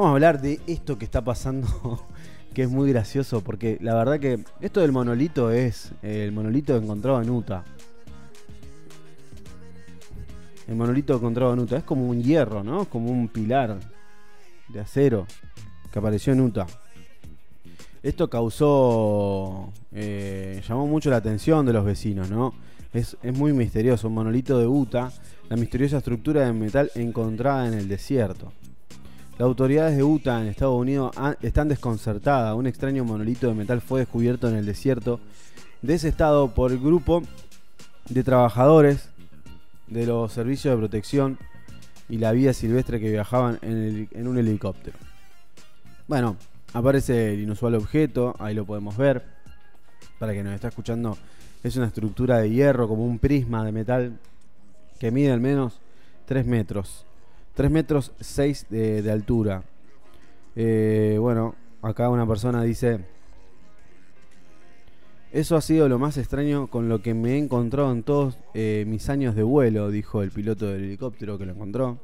Vamos a hablar de esto que está pasando, que es muy gracioso, porque la verdad que esto del monolito es el monolito encontrado en Utah. El monolito encontrado en Utah es como un hierro, ¿no? Como un pilar de acero que apareció en Utah. Esto causó, eh, llamó mucho la atención de los vecinos, ¿no? Es, es, muy misterioso, un monolito de Utah, la misteriosa estructura de metal encontrada en el desierto. Las autoridades de Utah en Estados Unidos están desconcertadas. Un extraño monolito de metal fue descubierto en el desierto de ese estado por el grupo de trabajadores de los servicios de protección y la vida silvestre que viajaban en, un helicóptero. Bueno, aparece el inusual objeto, ahí lo podemos ver. Para que nos está escuchando, es una estructura de hierro como un prisma de metal que mide al menos 3 metros. 3 metros 6 de, altura. Eh, bueno, acá una persona dice, eso ha sido lo más extraño con lo que me he encontrado en todos eh, mis años de vuelo, dijo el piloto del helicóptero que lo encontró.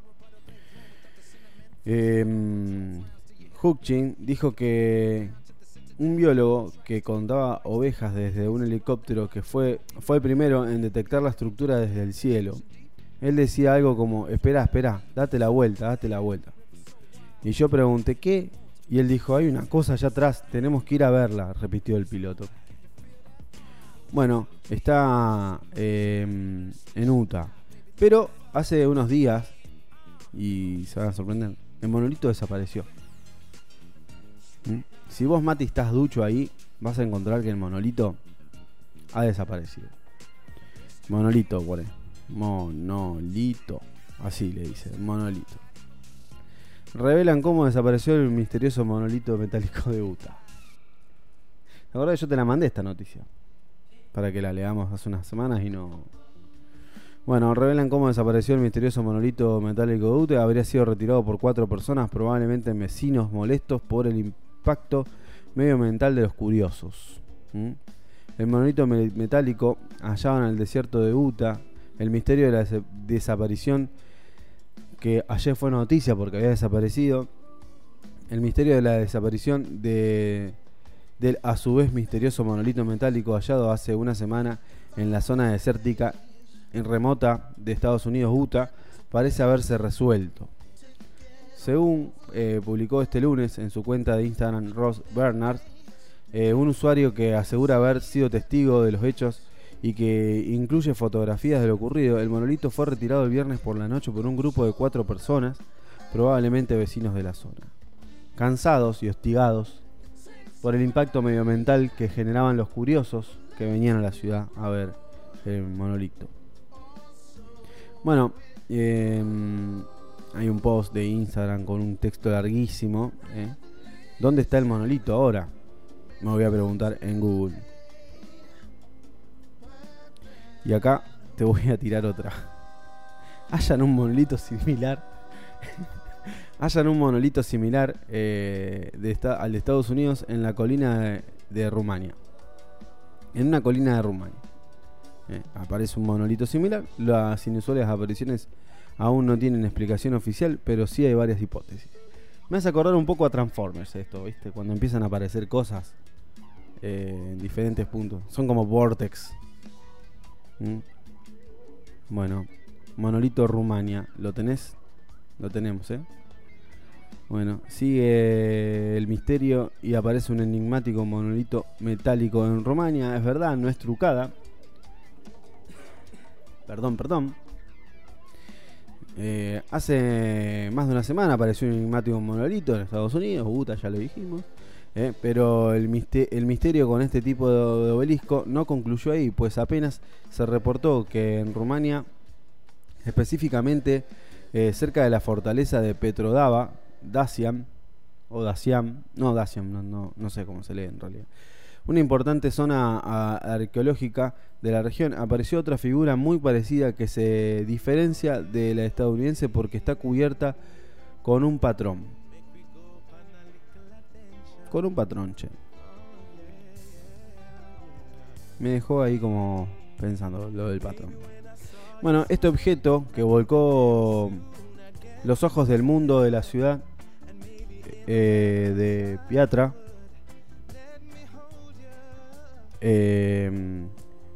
Eh, dijo que un biólogo que contaba ovejas desde un helicóptero que fue, fue el primero en detectar la estructura desde el cielo él decía algo como, espera, espera, date la vuelta, date la vuelta. Y yo pregunté, ¿qué? Y él dijo, hay una cosa allá atrás, tenemos que ir a verla, repitió el piloto. Bueno, está em, en Utah. Pero hace unos días, y se van a sorprender, el monolito desapareció. ¿Mm? Si vos, Mati, estás ducho ahí, vas a encontrar que el monolito ha desaparecido. Monolito, por Monolito. Así le dice, monolito. Revelan cómo desapareció el misterioso monolito metálico de Utah. La verdad yo te la mandé esta noticia. Para que la leamos hace unas semanas y no. Bueno, revelan cómo desapareció el misterioso monolito metálico de Utah. Habría sido retirado por cuatro personas, probablemente vecinos molestos por el impacto medioambiental de los curiosos. El monolito metálico hallado en el desierto de Utah el misterio de la desaparición, que ayer fue noticia porque había desaparecido. El misterio de la desaparición de, del a su vez misterioso monolito metálico hallado hace una semana en la zona desértica en remota de Estados Unidos, Utah, parece haberse resuelto. Según eh, publicó este lunes en su cuenta de Instagram Ross Bernard, eh, un usuario que asegura haber sido testigo de los hechos y que incluye fotografías de lo ocurrido. El monolito fue retirado el viernes por la noche por un grupo de cuatro personas, probablemente vecinos de la zona. Cansados y hostigados por el impacto medioambiental que generaban los curiosos que venían a la ciudad a ver el monolito. Bueno, em, hay un post de Instagram con un texto larguísimo. ¿eh? ¿Dónde está el monolito ahora? Me voy a preguntar en Google. Y acá te voy a tirar otra. Hayan un monolito similar. Hayan un monolito similar eh, al de Estados Unidos en la colina de, Rumania. En una colina de Rumania. Eh, aparece un monolito similar. Las inusuales apariciones aún no tienen explicación oficial, pero sí hay varias hipótesis. Me hace acordar un poco a Transformers esto, ¿viste? Cuando empiezan a aparecer cosas eh, en diferentes puntos. Son como vortex ¿Mm? Bueno, monolito Rumania, ¿lo tenés? Lo tenemos, ¿eh? Bueno, sigue el misterio y aparece un enigmático monolito metálico en Rumania. Es verdad, no es trucada. Perdón, perdón. Eh, hace más de una semana apareció un enigmático monolito en Estados Unidos. Utah, ya lo dijimos. ¿Eh? pero el, misterio con este tipo de, obelisco no concluyó ahí, pues apenas se reportó que en Rumania, específicamente eh, cerca de la fortaleza de Petrodava, Dacian, o Dacian, no Dacian, no, no, sé cómo se lee en realidad, una importante zona arqueológica de la región, apareció otra figura muy parecida que se diferencia de la estadounidense porque está cubierta con un patrón con un patrón, che. Me dejó ahí como pensando lo del patrón. Bueno, este objeto que volcó los ojos del mundo de la ciudad eh, de Piatra, eh,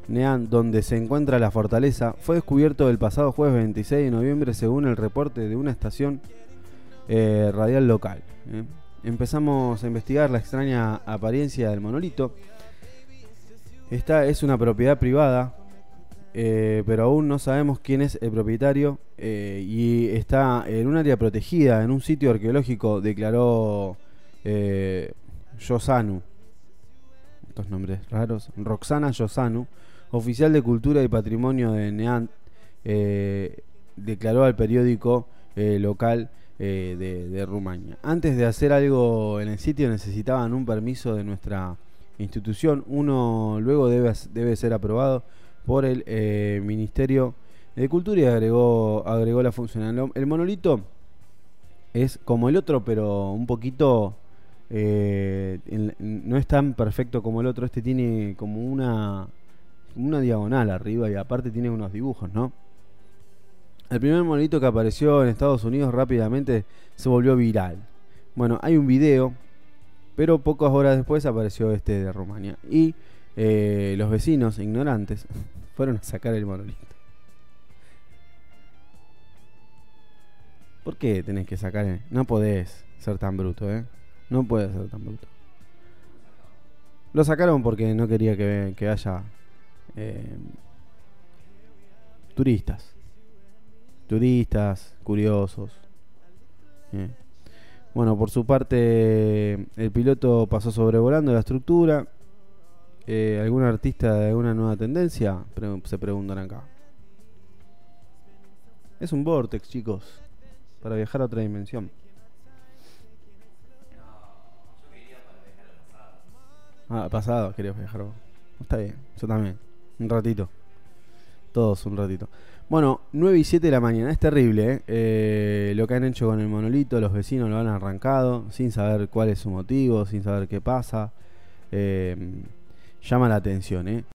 Nean, donde se encuentra la fortaleza, fue descubierto el pasado jueves 26 de noviembre según el reporte de una estación eh, radial local. Empezamos a investigar la extraña apariencia del monolito. Esta es una propiedad privada, eh, pero aún no sabemos quién es el propietario eh, y está en un área protegida, en un sitio arqueológico, declaró eh, Yosanu. Estos nombres raros. Roxana Yosanu, oficial de Cultura y Patrimonio de Neant, eh, declaró al periódico local eh, de, Rumania. Antes de hacer algo en el sitio necesitaban un permiso de nuestra institución. Uno luego debe, debe ser aprobado por el eh, Ministerio de Cultura y agregó, agregó la funcionalidad. El monolito es como el otro, pero un poquito... eh, no es tan perfecto como el otro. Este tiene como una, una diagonal arriba y aparte tiene unos dibujos, ¿no? El primer monolito que apareció en Estados Unidos rápidamente se volvió viral. Bueno, hay un video, pero pocas horas después apareció este de Rumania. Y eh, los vecinos, ignorantes, fueron a sacar el monolito. ¿Por qué tenés que sacar? No podés ser tan bruto, ¿eh? No puedes ser tan bruto. Lo sacaron porque no quería que, que haya eh, turistas. Turistas, curiosos. Eh. Bueno, por su parte, el piloto pasó sobrevolando la estructura. Eh, ¿Algún artista de alguna nueva tendencia? Pre- se preguntan acá. Es un vortex, chicos. Para viajar a otra dimensión. Ah, pasado, querías viajar. Está bien, yo también. Un ratito. Todos un ratito. Bueno, 9 y 7 de la mañana. Es terrible, ¿eh? Eh, Lo que han hecho con el monolito. Los vecinos lo han arrancado sin saber cuál es su motivo, sin saber qué pasa. Eh, llama la atención, ¿eh?